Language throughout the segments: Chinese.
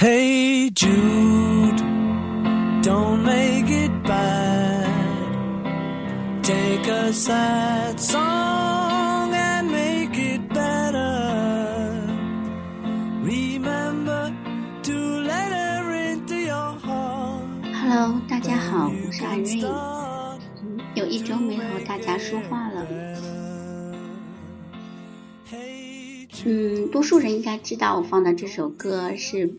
Hey Jude, don't make it bad. Take a sad song and make it better. Remember to let her into your heart. Hello，大家好，我是 Irene。start 有一周没和大家说话了。嗯，多数人应该知道我放的这首歌是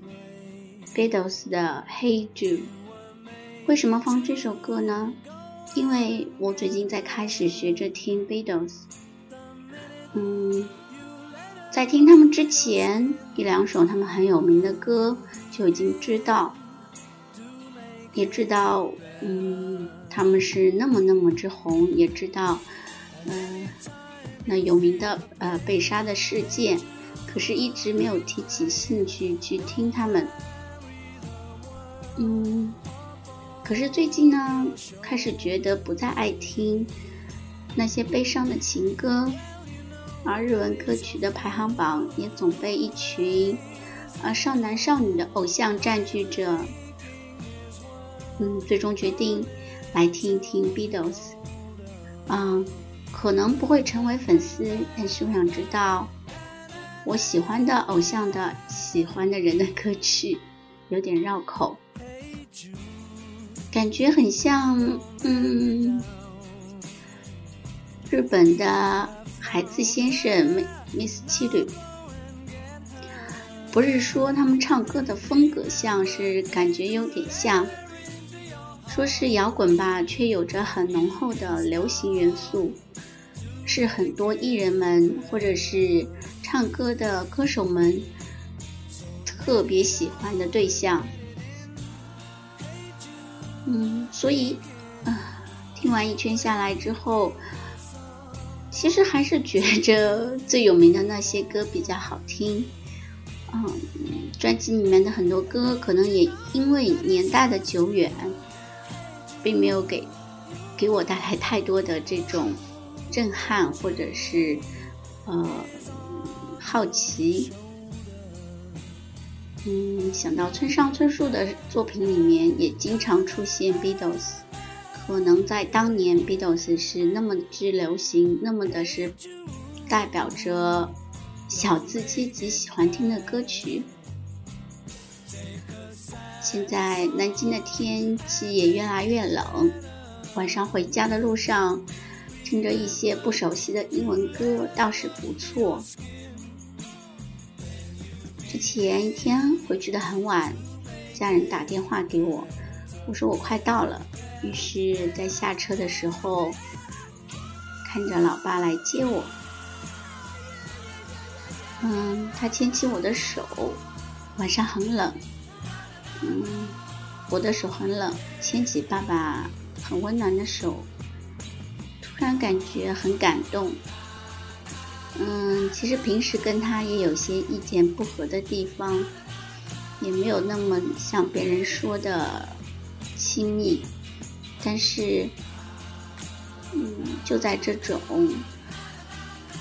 Beatles 的《Hey Jude》。为什么放这首歌呢？因为我最近在开始学着听 Beatles。嗯，在听他们之前，一两首他们很有名的歌就已经知道，也知道，嗯，他们是那么那么之红，也知道，嗯、那有名的呃被杀的事件，可是一直没有提起兴趣去听他们。嗯，可是最近呢，开始觉得不再爱听那些悲伤的情歌，而日文歌曲的排行榜也总被一群啊少男少女的偶像占据着。嗯，最终决定来听一听 Beatles。嗯，可能不会成为粉丝，但是我想知道我喜欢的偶像的喜欢的人的歌曲，有点绕口，感觉很像嗯日本的孩子先生 Miss 七律。不是说他们唱歌的风格像是感觉有点像，说是摇滚吧，却有着很浓厚的流行元素，是很多艺人们或者是唱歌的歌手们特别喜欢的对象。嗯，所以啊，听完一圈下来之后，其实还是觉着最有名的那些歌比较好听。嗯，专辑里面的很多歌可能也因为年代的久远，并没有给给我带来太多的这种震撼或者是呃好奇。嗯，想到村上春树的作品里面也经常出现 Beatles，可能在当年 Beatles 是那么之流行，那么的是代表着小资阶级喜欢听的歌曲。现在南京的天气也越来越冷，晚上回家的路上，听着一些不熟悉的英文歌倒是不错。之前一天回去的很晚，家人打电话给我，我说我快到了，于是，在下车的时候，看着老爸来接我。嗯，他牵起我的手，晚上很冷。嗯，我的手很冷，牵起爸爸很温暖的手，突然感觉很感动。嗯，其实平时跟他也有些意见不合的地方，也没有那么像别人说的亲密，但是，嗯，就在这种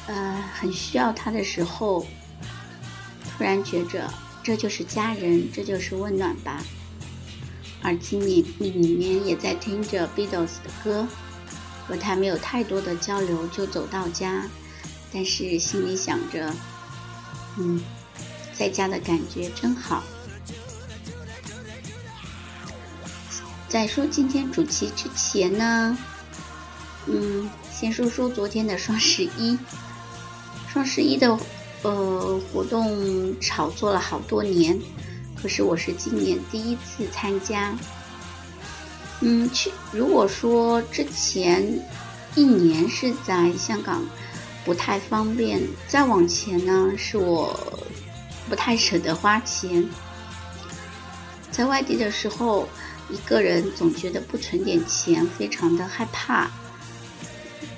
呃很需要他的时候，突然觉着这就是家人，这就是温暖吧。耳机里里面也在听着 Beatles 的歌，和他没有太多的交流，就走到家。但是心里想着，嗯，在家的感觉真好。在说今天主题之前呢，嗯，先说说昨天的双十一。双十一的呃活动炒作了好多年，可是我是今年第一次参加。嗯，去如果说之前一年是在香港。不太方便，再往前呢，是我不太舍得花钱。在外地的时候，一个人总觉得不存点钱非常的害怕，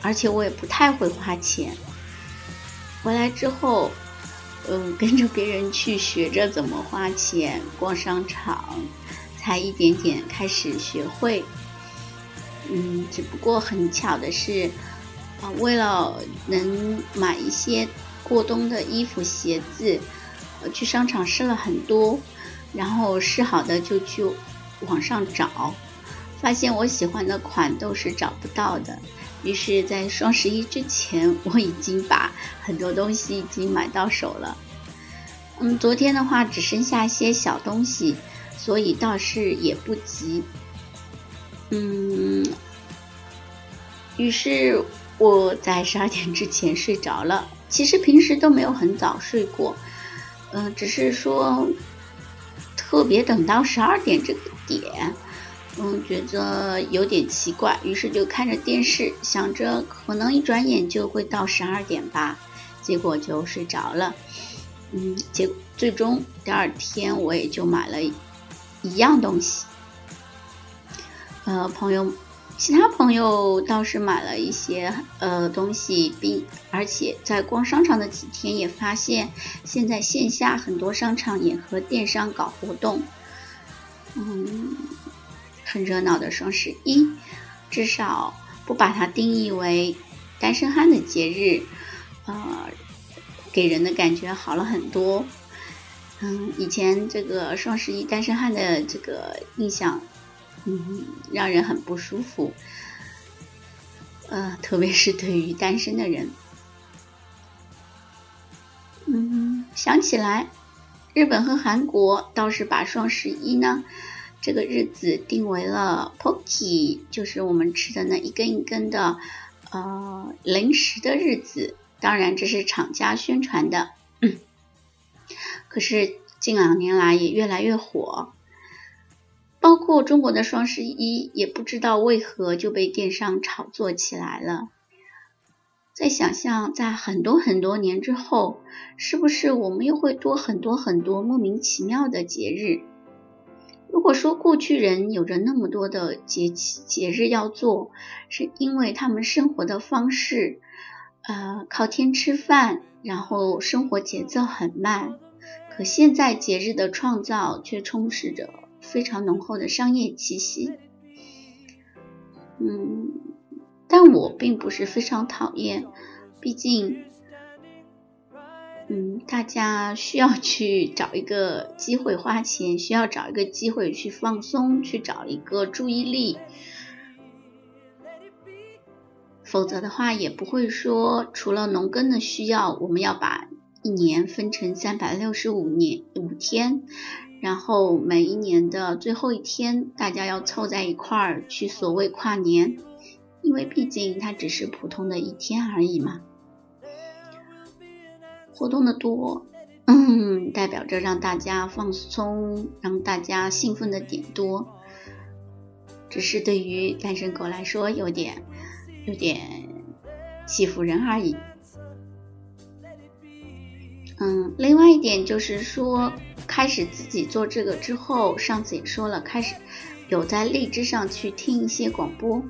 而且我也不太会花钱。回来之后，嗯，跟着别人去学着怎么花钱，逛商场，才一点点开始学会。嗯，只不过很巧的是。啊，为了能买一些过冬的衣服、鞋子，去商场试了很多，然后试好的就去网上找，发现我喜欢的款都是找不到的。于是，在双十一之前，我已经把很多东西已经买到手了。嗯，昨天的话只剩下一些小东西，所以倒是也不急。嗯，于是我在十二点之前睡着了。其实平时都没有很早睡过，嗯，只是说特别等到十二点这个点，嗯，觉得有点奇怪，于是就看着电视，想着可能一转眼就会到十二点吧，结果就睡着了。嗯，结最终第二天我也就买了一样东西，呃，朋友。其他朋友倒是买了一些呃东西，并而且在逛商场的几天也发现，现在线下很多商场也和电商搞活动，嗯，很热闹的双十一，至少不把它定义为单身汉的节日，呃，给人的感觉好了很多。嗯，以前这个双十一单身汉的这个印象。嗯，让人很不舒服，呃，特别是对于单身的人。嗯，想起来，日本和韩国倒是把双十一呢这个日子定为了 Pocky，就是我们吃的那一根一根的呃零食的日子。当然，这是厂家宣传的，可是近两年来也越来越火。包括中国的双十一，也不知道为何就被电商炒作起来了。在想象，在很多很多年之后，是不是我们又会多很多很多莫名其妙的节日？如果说过去人有着那么多的节气节日要做，是因为他们生活的方式，呃，靠天吃饭，然后生活节奏很慢。可现在节日的创造却充斥着。非常浓厚的商业气息，嗯，但我并不是非常讨厌，毕竟，嗯，大家需要去找一个机会花钱，需要找一个机会去放松，去找一个注意力，否则的话也不会说，除了农耕的需要，我们要把一年分成三百六十五年五天。然后每一年的最后一天，大家要凑在一块儿去所谓跨年，因为毕竟它只是普通的一天而已嘛。活动的多，嗯，代表着让大家放松，让大家兴奋的点多。只是对于单身狗来说，有点有点欺负人而已。嗯，另外一点就是说。开始自己做这个之后，上次也说了，开始有在荔枝上去听一些广播，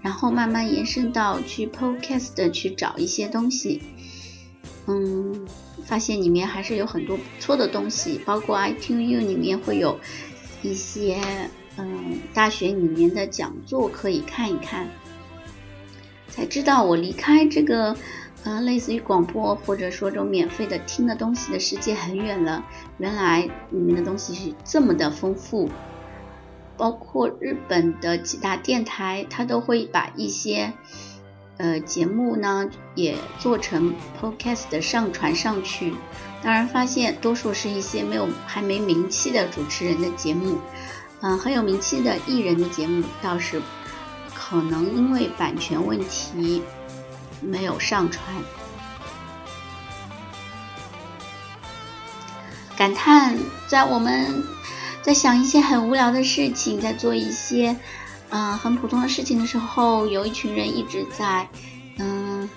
然后慢慢延伸到去 Podcast 去找一些东西。嗯，发现里面还是有很多不错的东西，包括 iTunes 里面会有一些嗯大学里面的讲座可以看一看，才知道我离开这个。呃，类似于广播或者说这种免费的听的东西的世界很远了。原来里面的东西是这么的丰富，包括日本的几大电台，它都会把一些呃节目呢也做成 podcast 的上传上去。当然，发现多数是一些没有还没名气的主持人的节目，嗯，很有名气的艺人的节目倒是可能因为版权问题。没有上传，感叹在我们在想一些很无聊的事情，在做一些嗯很普通的事情的时候，有一群人一直在嗯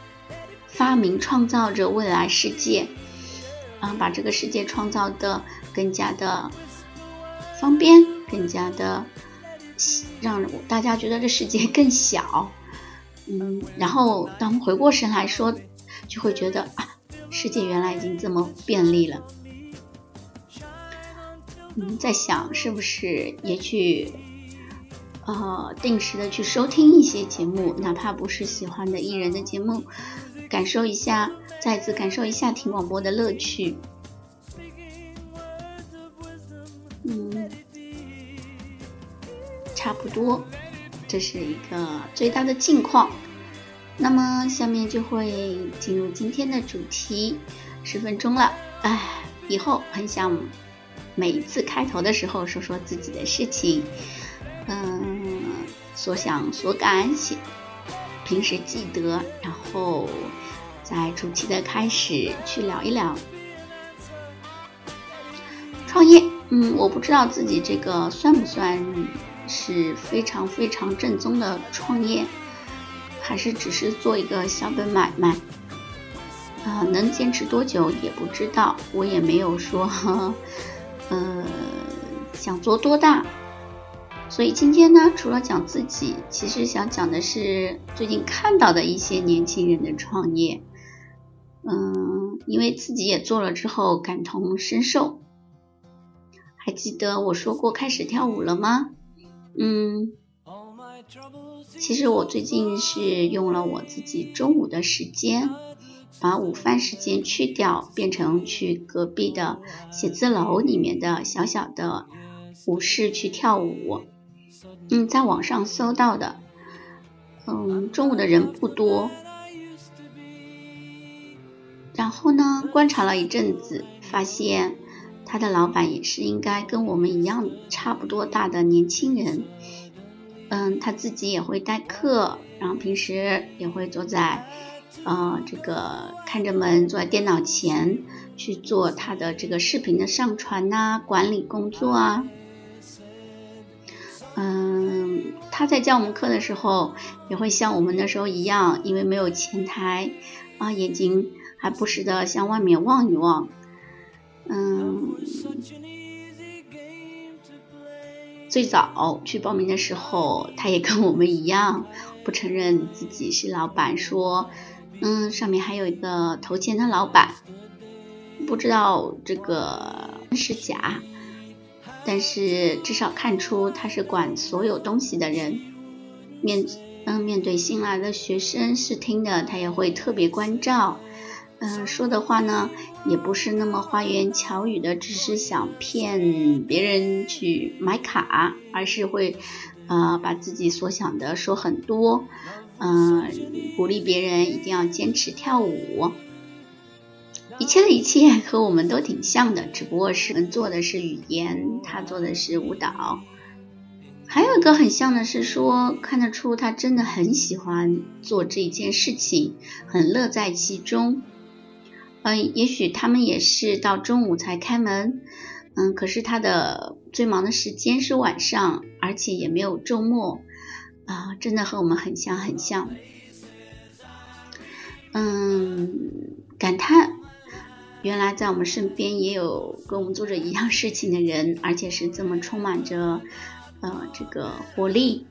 发明创造着未来世界，啊把这个世界创造的更加的方便，更加的让大家觉得这世界更小。嗯，然后当回过神来说，就会觉得啊，世界原来已经这么便利了。嗯，在想是不是也去呃定时的去收听一些节目，哪怕不是喜欢的艺人的节目，感受一下，再次感受一下听广播的乐趣。嗯，差不多，这是一个最大的近况。那么下面就会进入今天的主题，十分钟了，哎，以后很想每一次开头的时候说说自己的事情，嗯，所想所感写，平时记得，然后在主题的开始去聊一聊创业。嗯，我不知道自己这个算不算是非常非常正宗的创业。还是只是做一个小本买卖，啊，能坚持多久也不知道。我也没有说，呃，想做多大。所以今天呢，除了讲自己，其实想讲的是最近看到的一些年轻人的创业。嗯，因为自己也做了之后感同身受。还记得我说过开始跳舞了吗？嗯。其实我最近是用了我自己中午的时间，把午饭时间去掉，变成去隔壁的写字楼里面的小小的舞室去跳舞。嗯，在网上搜到的，嗯，中午的人不多。然后呢，观察了一阵子，发现他的老板也是应该跟我们一样差不多大的年轻人。嗯，他自己也会代课，然后平时也会坐在，呃，这个看着门，坐在电脑前去做他的这个视频的上传呐，管理工作啊。嗯，他在教我们课的时候，也会像我们那时候一样，因为没有前台，啊，眼睛还不时的向外面望一望，嗯。最早去报名的时候，他也跟我们一样，不承认自己是老板，说，嗯，上面还有一个投钱的老板，不知道这个是假，但是至少看出他是管所有东西的人，面，嗯，面对新来的学生试听的，他也会特别关照。嗯，说的话呢，也不是那么花言巧语的，只是想骗别人去买卡，而是会，呃，把自己所想的说很多，嗯，鼓励别人一定要坚持跳舞，一切的一切和我们都挺像的，只不过是做的是语言，他做的是舞蹈。还有一个很像的是说，看得出他真的很喜欢做这件事情，很乐在其中。嗯，也许他们也是到中午才开门，嗯，可是他的最忙的时间是晚上，而且也没有周末，啊，真的和我们很像很像。嗯，感叹，原来在我们身边也有跟我们做着一样事情的人，而且是这么充满着呃这个活力。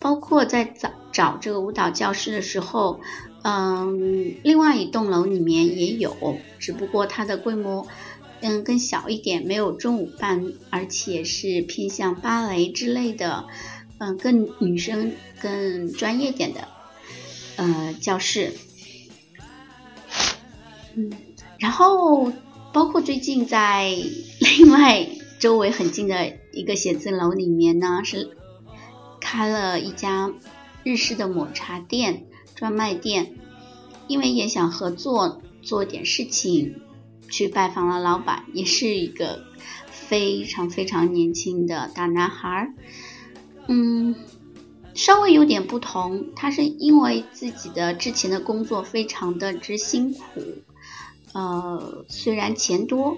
包括在找找这个舞蹈教室的时候。嗯，另外一栋楼里面也有，只不过它的规模嗯更小一点，没有中午班，而且是偏向芭蕾之类的，嗯，更女生更专业点的呃教室。嗯，然后包括最近在 另外周围很近的一个写字楼里面呢，是开了一家日式的抹茶店。专卖店，因为也想合作做点事情，去拜访了老板，也是一个非常非常年轻的大男孩嗯，稍微有点不同，他是因为自己的之前的工作非常的之辛苦，呃，虽然钱多，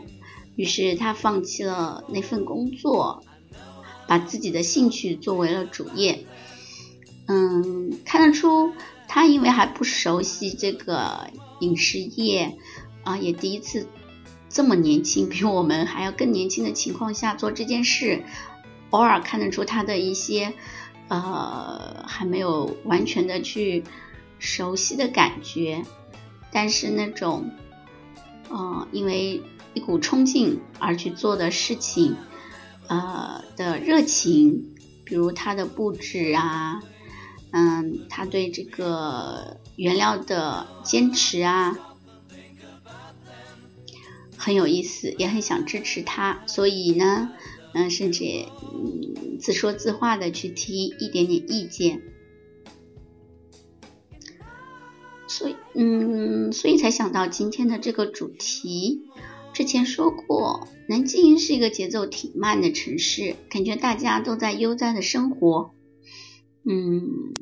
于是他放弃了那份工作，把自己的兴趣作为了主业。嗯，看得出。他因为还不熟悉这个影视业，啊，也第一次这么年轻，比我们还要更年轻的情况下做这件事，偶尔看得出他的一些呃还没有完全的去熟悉的感觉，但是那种，呃，因为一股冲劲而去做的事情，呃的热情，比如他的布置啊。嗯，他对这个原料的坚持啊，很有意思，也很想支持他。所以呢，嗯，甚至嗯自说自话的去提一点点意见。所以，嗯，所以才想到今天的这个主题。之前说过，南京是一个节奏挺慢的城市，感觉大家都在悠哉的生活。嗯，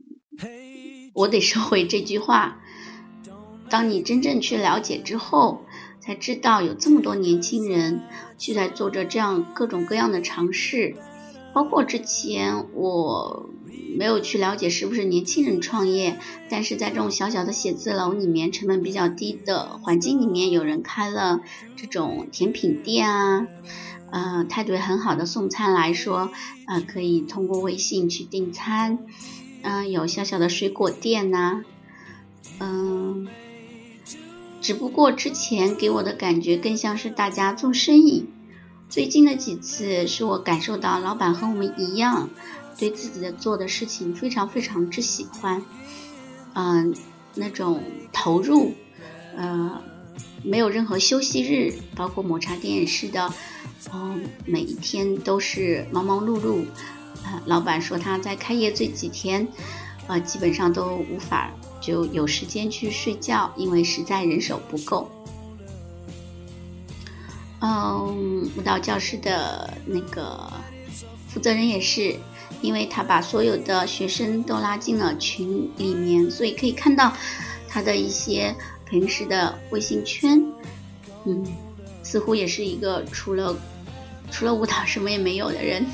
我得收回这句话。当你真正去了解之后，才知道有这么多年轻人去在做着这样各种各样的尝试，包括之前我。没有去了解是不是年轻人创业，但是在这种小小的写字楼里面，成本比较低的环境里面，有人开了这种甜品店啊，呃，态度很好的送餐来说，呃，可以通过微信去订餐，嗯，有小小的水果店呐，嗯，只不过之前给我的感觉更像是大家做生意，最近的几次是我感受到老板和我们一样。对自己的做的事情非常非常之喜欢，嗯，那种投入，呃，没有任何休息日，包括抹茶店也是的，嗯，每一天都是忙忙碌碌，啊，老板说他在开业这几天，呃，基本上都无法就有时间去睡觉，因为实在人手不够。嗯，舞蹈教室的那个负责人也是。因为他把所有的学生都拉进了群里面，所以可以看到他的一些平时的微信圈。嗯，似乎也是一个除了除了舞蹈什么也没有的人。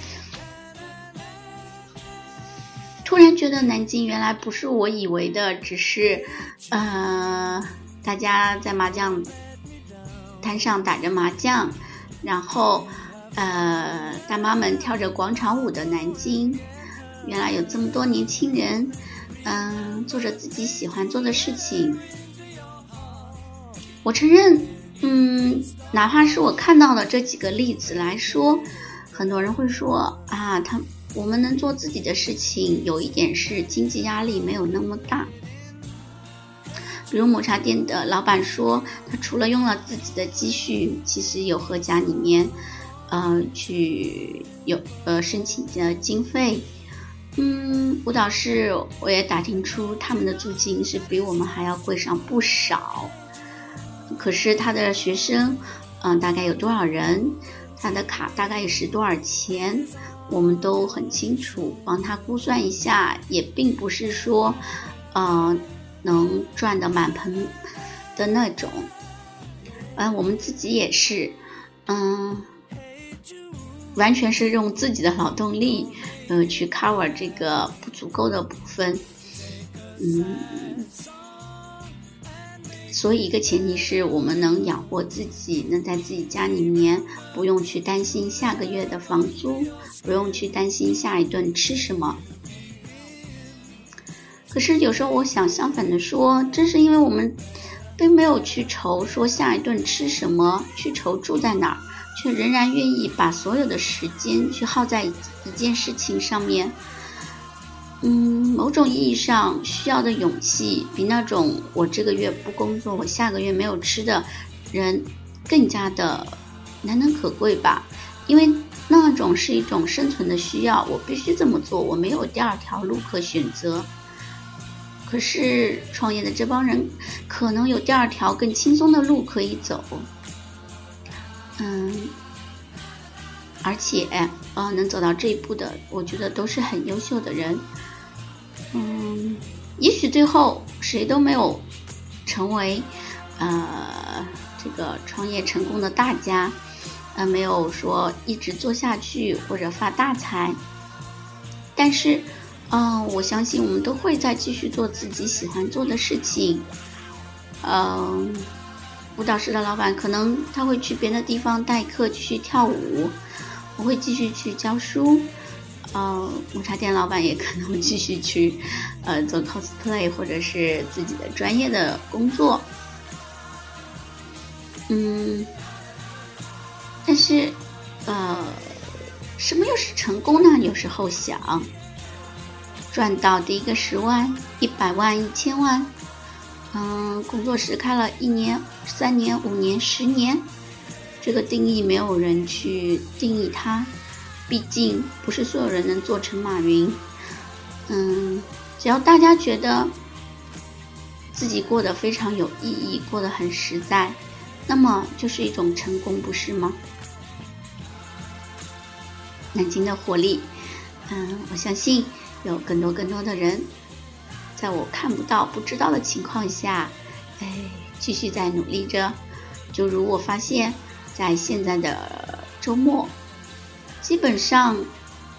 突然觉得南京原来不是我以为的，只是呃大家在麻将摊上打着麻将，然后。呃，大妈们跳着广场舞的南京，原来有这么多年轻人，嗯，做着自己喜欢做的事情。我承认，嗯，哪怕是我看到的这几个例子来说，很多人会说啊，他我们能做自己的事情，有一点是经济压力没有那么大。比如抹茶店的老板说，他除了用了自己的积蓄，其实有和家里面。呃，去有呃申请的经费，嗯，舞蹈室我也打听出他们的租金是比我们还要贵上不少。可是他的学生，嗯，大概有多少人？他的卡大概也是多少钱？我们都很清楚，帮他估算一下，也并不是说，呃，能赚的满盆的那种。嗯，我们自己也是，嗯。完全是用自己的劳动力，呃，去 cover 这个不足够的部分，嗯，所以一个前提是我们能养活自己，能在自己家里面不用去担心下个月的房租，不用去担心下一顿吃什么。可是有时候我想相反的说，正是因为我们并没有去愁说下一顿吃什么，去愁住在哪儿。却仍然愿意把所有的时间去耗在一件事情上面，嗯，某种意义上需要的勇气，比那种我这个月不工作，我下个月没有吃的人更加的难能可贵吧？因为那种是一种生存的需要，我必须这么做，我没有第二条路可选择。可是创业的这帮人可能有第二条更轻松的路可以走。嗯，而且，呃，能走到这一步的，我觉得都是很优秀的人。嗯，也许最后谁都没有成为，呃，这个创业成功的大家，呃，没有说一直做下去或者发大财。但是，嗯，我相信我们都会在继续做自己喜欢做的事情。嗯。舞蹈室的老板可能他会去别的地方代课继续跳舞，我会继续去教书。呃，抹茶店老板也可能继续去 呃做 cosplay 或者是自己的专业的工作。嗯，但是呃，什么又是成功呢？有时候想赚到第一个十万、一百万、一千万。嗯，工作室开了一年、三年、五年、十年，这个定义没有人去定义它。毕竟不是所有人能做成马云。嗯，只要大家觉得自己过得非常有意义，过得很实在，那么就是一种成功，不是吗？南京的活力，嗯，我相信有更多更多的人，在我看不到、不知道的情况下，哎，继续在努力着。就如我发现，在现在的周末，基本上，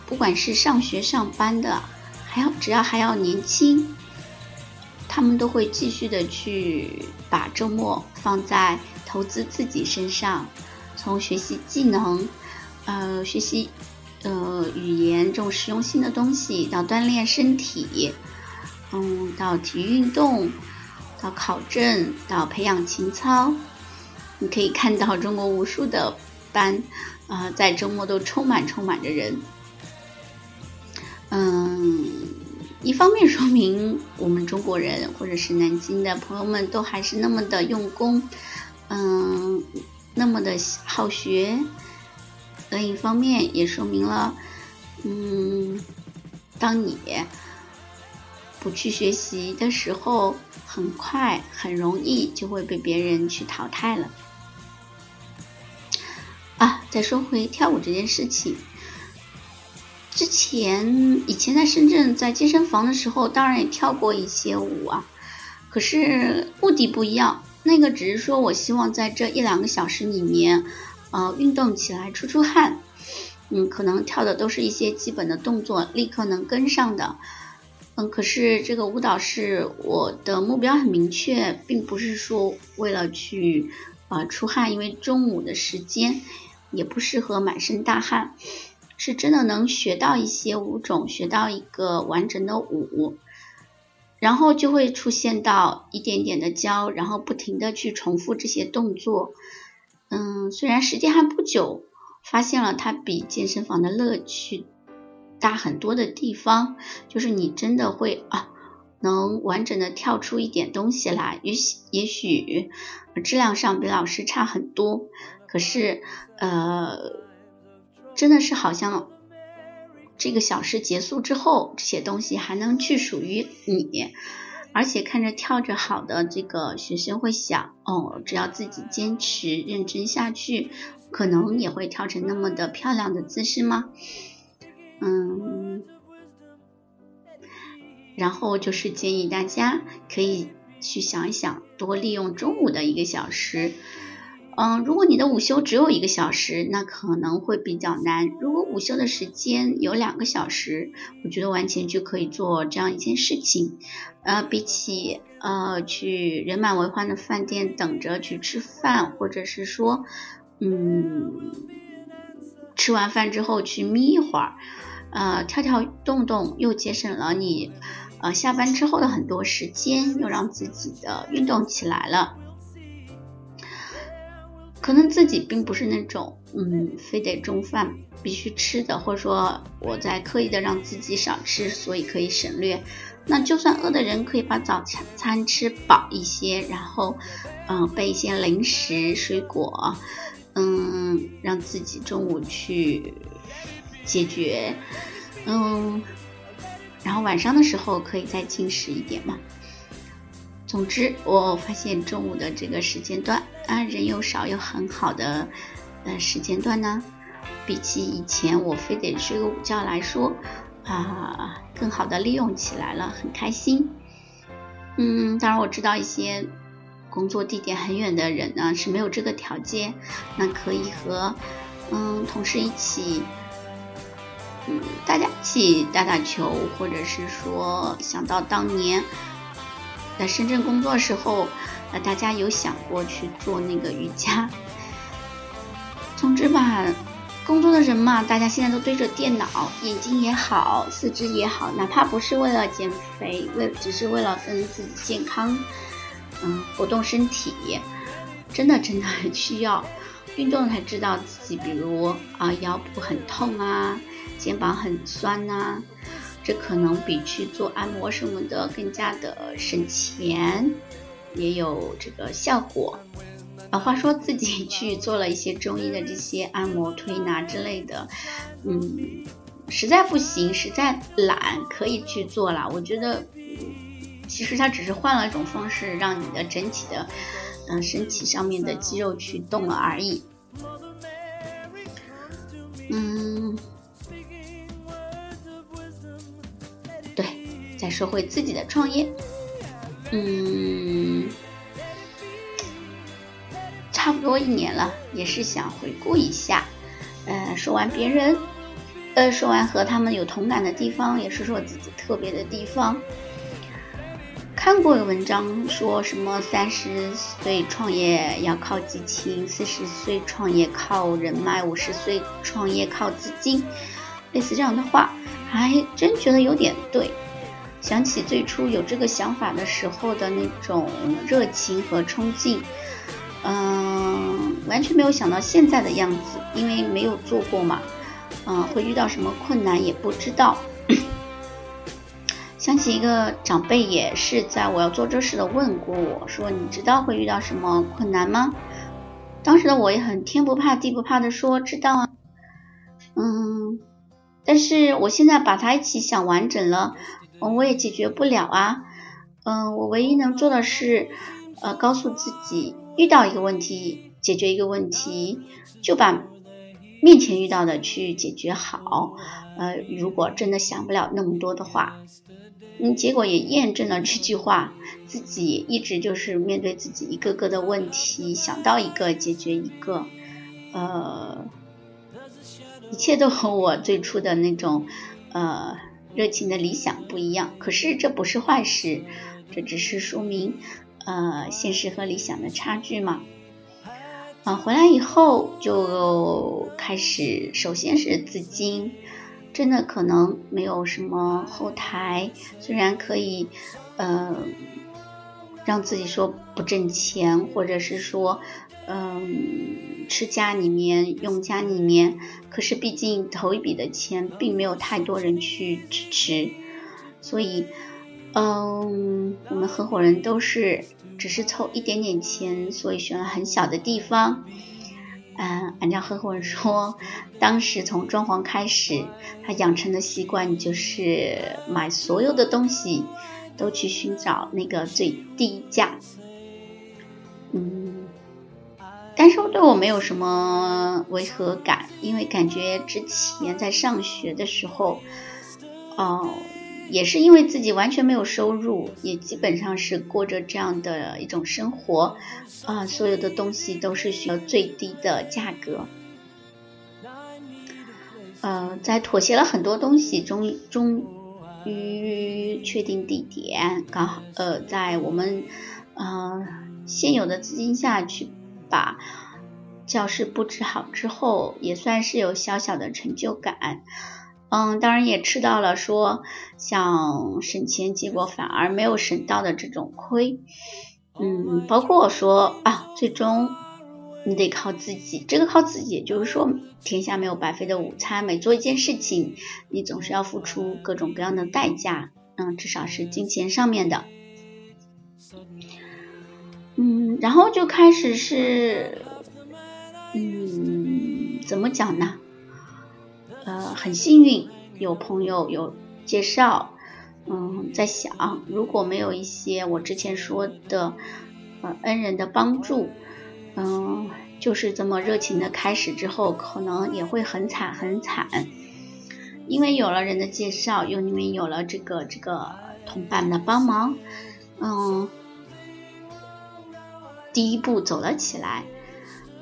不管是上学上班的，还要只要还要年轻，他们都会继续的去把周末放在投资自己身上，从学习技能，呃，学习。呃，语言这种实用性的东西，到锻炼身体，嗯，到体育运动，到考证，到培养情操，你可以看到中国无数的班，啊，在周末都充满充满着人。嗯，一方面说明我们中国人或者是南京的朋友们都还是那么的用功，嗯，那么的好学。另一方面，也说明了，嗯，当你不去学习的时候，很快、很容易就会被别人去淘汰了。再说回跳舞这件事情，之前以前在深圳在健身房的时候，当然也跳过一些舞啊，可是目的不一样，那个只是说我希望在这一两个小时里面。呃，运动起来出出汗，嗯，可能跳的都是一些基本的动作，立刻能跟上的，嗯，可是这个舞蹈是我的目标很明确，并不是说为了去呃出汗，因为中午的时间也不适合满身大汗，是真的能学到一些舞种，学到一个完整的舞，然后就会出现到一点点的教，然后不停的去重复这些动作。嗯，虽然时间还不久，发现了它比健身房的乐趣大很多的地方，就是你真的会啊，能完整的跳出一点东西来。也许也许质量上比老师差很多，可是呃，真的是好像这个小时结束之后，这些东西还能去属于你。而且看着跳着好的这个学生会想，哦，只要自己坚持认真下去，可能也会跳成那么的漂亮的姿势吗？嗯，然后就是建议大家可以去想一想，多利用中午的一个小时。嗯，如果你的午休只有一个小时，那可能会比较难。如果午休的时间有两个小时，我觉得完全就可以做这样一件事情。呃，比起呃去人满为患的饭店等着去吃饭，或者是说，嗯，吃完饭之后去眯一会儿，呃，跳跳动动，又节省了你呃下班之后的很多时间，又让自己的运动起来了。可能自己并不是那种，嗯，非得中饭必须吃的，或者说我在刻意的让自己少吃，所以可以省略。那就算饿的人可以把早餐餐吃饱一些，然后，嗯，备一些零食、水果，嗯，让自己中午去解决，嗯，然后晚上的时候可以再进食一点嘛。总之，我发现中午的这个时间段啊，人又少又很好的呃时间段呢，比起以前我非得睡个午觉来说啊，更好的利用起来了，很开心。嗯，当然我知道一些工作地点很远的人呢是没有这个条件，那可以和嗯同事一起，嗯大家一起打打球，或者是说想到当年。在深圳工作时候，呃，大家有想过去做那个瑜伽？总之吧，工作的人嘛，大家现在都对着电脑，眼睛也好，四肢也好，哪怕不是为了减肥，为只是为了跟自己健康，嗯，活动身体，真的真的很需要运动才知道自己，比如啊腰部很痛啊，肩膀很酸呐。这可能比去做按摩什么的更加的省钱，也有这个效果。啊，话说自己 去做了一些中医的这些按摩、推拿之类的，嗯，实在不行，实在懒，可以去做了。我觉得，其实它只是换了一种方式，让你的整体的，嗯，身体上面的肌肉去动了而已。嗯，对，再说回自己的创业，嗯。差不多一年了，也是想回顾一下。呃，说完别人，呃，说完和他们有同感的地方，也说说自己特别的地方。看过有文章说什么三十岁创业要靠激情，四十岁创业靠人脉，五十岁创业靠资金，类似这样的话，还真觉得有点对。想起最初有这个想法的时候的那种热情和冲劲。嗯，完全没有想到现在的样子，因为没有做过嘛，嗯，会遇到什么困难也不知道。想起一个长辈也是在我要做这事的问过我说：“你知道会遇到什么困难吗？”当时的我也很天不怕地不怕的说：“知道啊。”嗯，但是我现在把它一起想完整了，我也解决不了啊。嗯，我唯一能做的是，呃，告诉自己。遇到一个问题，解决一个问题，就把面前遇到的去解决好。呃，如果真的想不了那么多的话，嗯，结果也验证了这句话，自己一直就是面对自己一个个的问题，想到一个解决一个，呃，一切都和我最初的那种呃热情的理想不一样。可是这不是坏事，这只是说明。呃，现实和理想的差距嘛。啊，回来以后就开始，首先是资金，真的可能没有什么后台，虽然可以，呃，让自己说不挣钱，或者是说，嗯，吃家里面用家里面，可是毕竟头一笔的钱并没有太多人去支持，所以。嗯，我们合伙人都是只是凑一点点钱，所以选了很小的地方。嗯，按照合伙人说，当时从装潢开始，他养成的习惯就是买所有的东西都去寻找那个最低价。嗯，但是对我没有什么违和感，因为感觉之前在上学的时候，哦。也是因为自己完全没有收入，也基本上是过着这样的一种生活，啊，所有的东西都是需要最低的价格，呃，在妥协了很多东西，终终于确定地点，刚好呃，在我们呃现有的资金下去把教室布置好之后，也算是有小小的成就感。嗯，当然也吃到了说想省钱，结果反而没有省到的这种亏。嗯，包括说啊，最终你得靠自己。这个靠自己，也就是说，天下没有白费的午餐。每做一件事情，你总是要付出各种各样的代价。嗯，至少是金钱上面的。嗯，然后就开始是，嗯，怎么讲呢？呃，很幸运有朋友有介绍，嗯，在想如果没有一些我之前说的呃恩人的帮助，嗯，就是这么热情的开始之后，可能也会很惨很惨。因为有了人的介绍，又因为有了这个这个同伴的帮忙，嗯，第一步走了起来，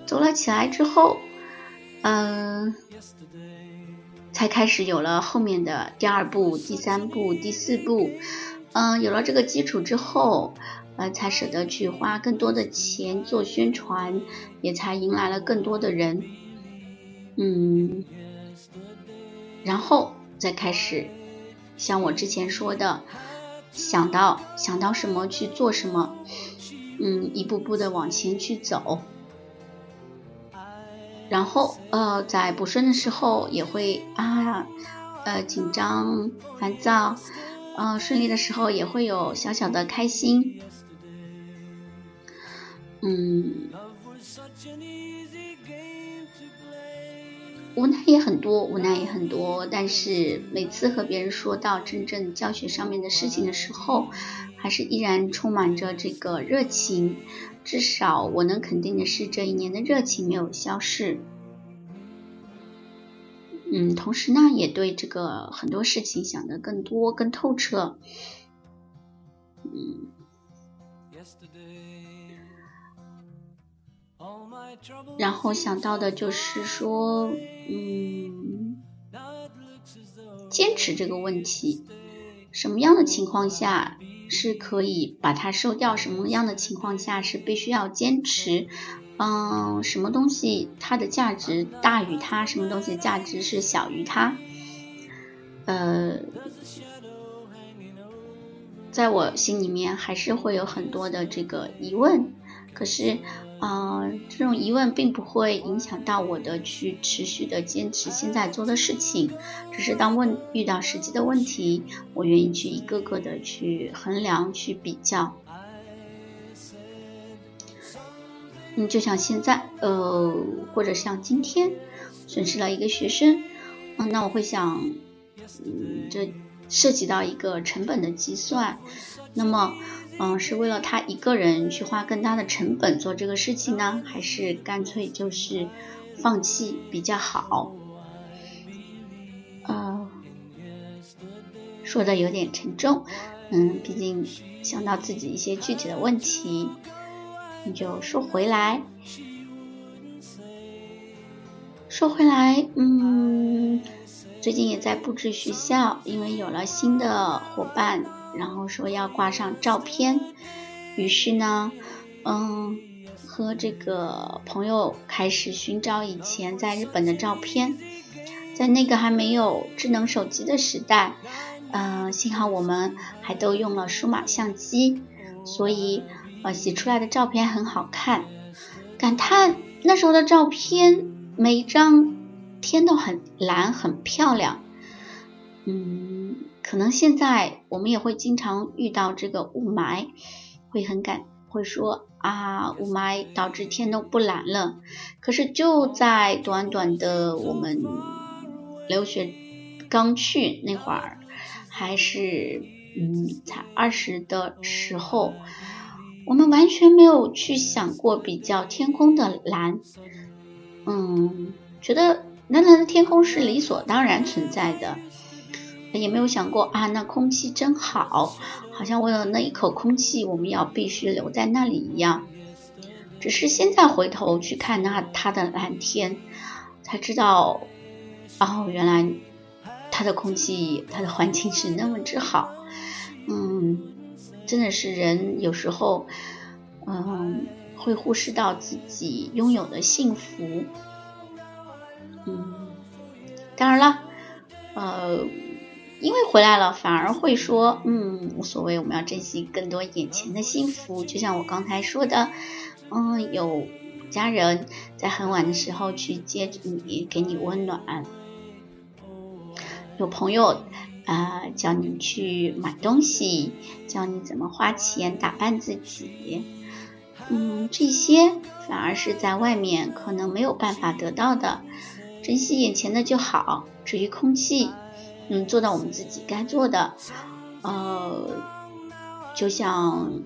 走了起来之后，嗯。才开始有了后面的第二步、第三步、第四步，嗯，有了这个基础之后，呃，才舍得去花更多的钱做宣传，也才迎来了更多的人，嗯，然后再开始像我之前说的，想到想到什么去做什么，嗯，一步步的往前去走。然后，呃，在不顺的时候也会啊，呃，紧张、烦躁，嗯，顺利的时候也会有小小的开心，嗯，无奈也很多，无奈也很多。但是每次和别人说到真正教学上面的事情的时候，还是依然充满着这个热情。至少我能肯定的是，这一年的热情没有消逝。嗯，同时呢，也对这个很多事情想得更多、更透彻。嗯。然后想到的就是说，嗯，坚持这个问题，什么样的情况下是可以把它收掉？什么样的情况下是必须要坚持？嗯，什么东西它的价值大于它？什么东西价值是小于它？呃，在我心里面还是会有很多的这个疑问，可是。啊，这种疑问并不会影响到我的去持续的坚持现在做的事情，只是当问遇到实际的问题，我愿意去一个个的去衡量、去比较。嗯，就像现在，呃，或者像今天损失了一个学生，嗯，那我会想，嗯，这涉及到一个成本的计算，那么。嗯，是为了他一个人去花更大的成本做这个事情呢，还是干脆就是放弃比较好？呃，说的有点沉重，嗯，毕竟想到自己一些具体的问题，你就说回来，说回来，嗯，最近也在布置学校，因为有了新的伙伴。然后说要挂上照片，于是呢，嗯，和这个朋友开始寻找以前在日本的照片，在那个还没有智能手机的时代，嗯，幸好我们还都用了数码相机，所以呃洗出来的照片很好看，感叹那时候的照片每一张天都很蓝很漂亮，嗯。可能现在我们也会经常遇到这个雾霾，会很感会说啊，雾霾导致天都不蓝了。可是就在短短的我们留学刚去那会儿，还是嗯才二十的时候，我们完全没有去想过比较天空的蓝，嗯，觉得蓝蓝的天空是理所当然存在的。也没有想过啊，那空气真好，好像为了那一口空气，我们要必须留在那里一样。只是现在回头去看那它的蓝天，才知道，哦，原来它的空气、它的环境是那么之好。嗯，真的是人有时候，嗯，会忽视到自己拥有的幸福。嗯，当然了，呃。因为回来了，反而会说，嗯，无所谓，我们要珍惜更多眼前的幸福。就像我刚才说的，嗯，有家人在很晚的时候去接你，给你温暖；有朋友啊，教你去买东西，教你怎么花钱打扮自己。嗯，这些反而是在外面可能没有办法得到的。珍惜眼前的就好。至于空气。嗯，做到我们自己该做的，呃，就像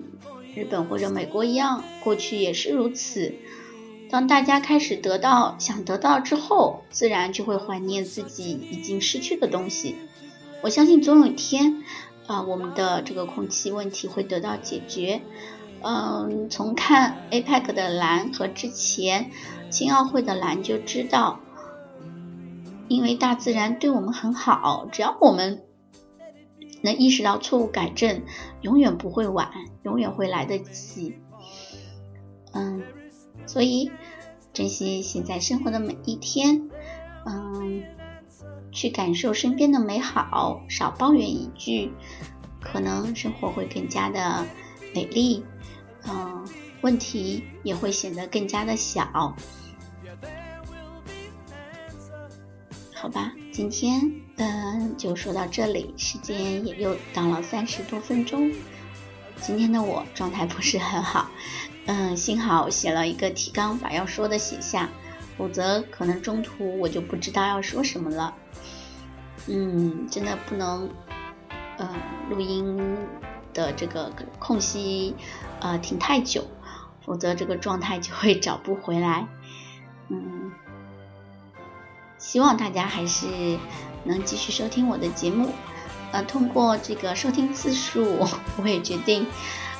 日本或者美国一样，过去也是如此。当大家开始得到想得到之后，自然就会怀念自己已经失去的东西。我相信总有一天，啊，我们的这个空气问题会得到解决。嗯，从看 APEC 的蓝和之前青奥会的蓝就知道。因为大自然对我们很好，只要我们能意识到错误改正，永远不会晚，永远会来得及。嗯，所以珍惜现在生活的每一天，嗯，去感受身边的美好，少抱怨一句，可能生活会更加的美丽，嗯，问题也会显得更加的小。好吧，今天嗯就说到这里，时间也又到了三十多分钟，今天的我状态不是很好，嗯，幸好写了一个提纲，把要说的写下，否则可能中途我就不知道要说什么了。嗯，真的不能，呃，录音的这个空隙，呃，停太久，否则这个状态就会找不回来。嗯，希望大家还是能继续收听我的节目。呃，通过这个收听次数，我也决定，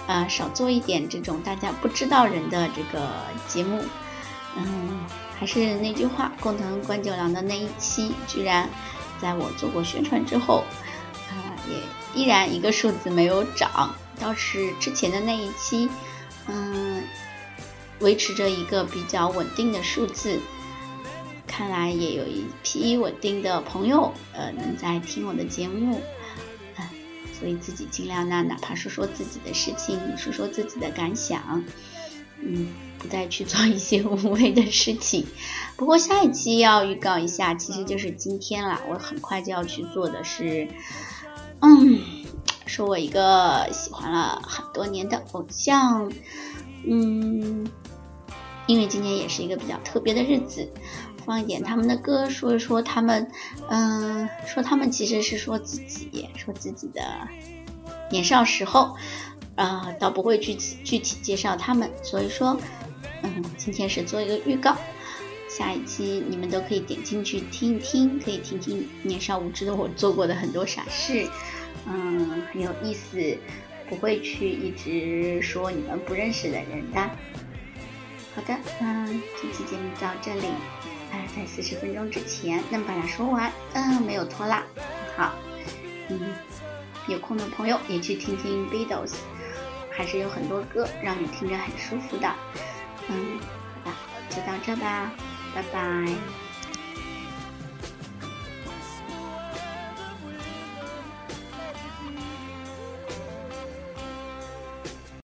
呃，少做一点这种大家不知道人的这个节目。嗯，还是那句话，工藤官九郎的那一期，居然在我做过宣传之后，啊，也依然一个数字没有涨，倒是之前的那一期，嗯，维持着一个比较稳定的数字。看来也有一批稳定的朋友，呃，能在听我的节目。所以自己尽量呢，哪怕说说自己的事情，说说自己的感想，嗯，不再去做一些无谓的事情。不过下一期要预告一下，其实就是今天了。我很快就要去做的是，嗯，说我一个喜欢了很多年的偶像，嗯，因为今天也是一个比较特别的日子。放一点他们的歌，说一说他们，嗯，说他们其实是说自己，说自己的年少时候，啊，倒不会具体具体介绍他们，所以说，嗯，今天是做一个预告，下一期你们都可以点进去听一听，可以听听年少无知的我做过的很多傻事，嗯，很有意思，不会去一直说你们不认识的人的。好的，那这期节目到这里。在四十分钟之前。那么把它说完，嗯，没有拖拉，好，嗯，有空的朋友也去听听 Beatles，还是有很多歌让你听着很舒服的，嗯，好的，就到这吧，拜拜。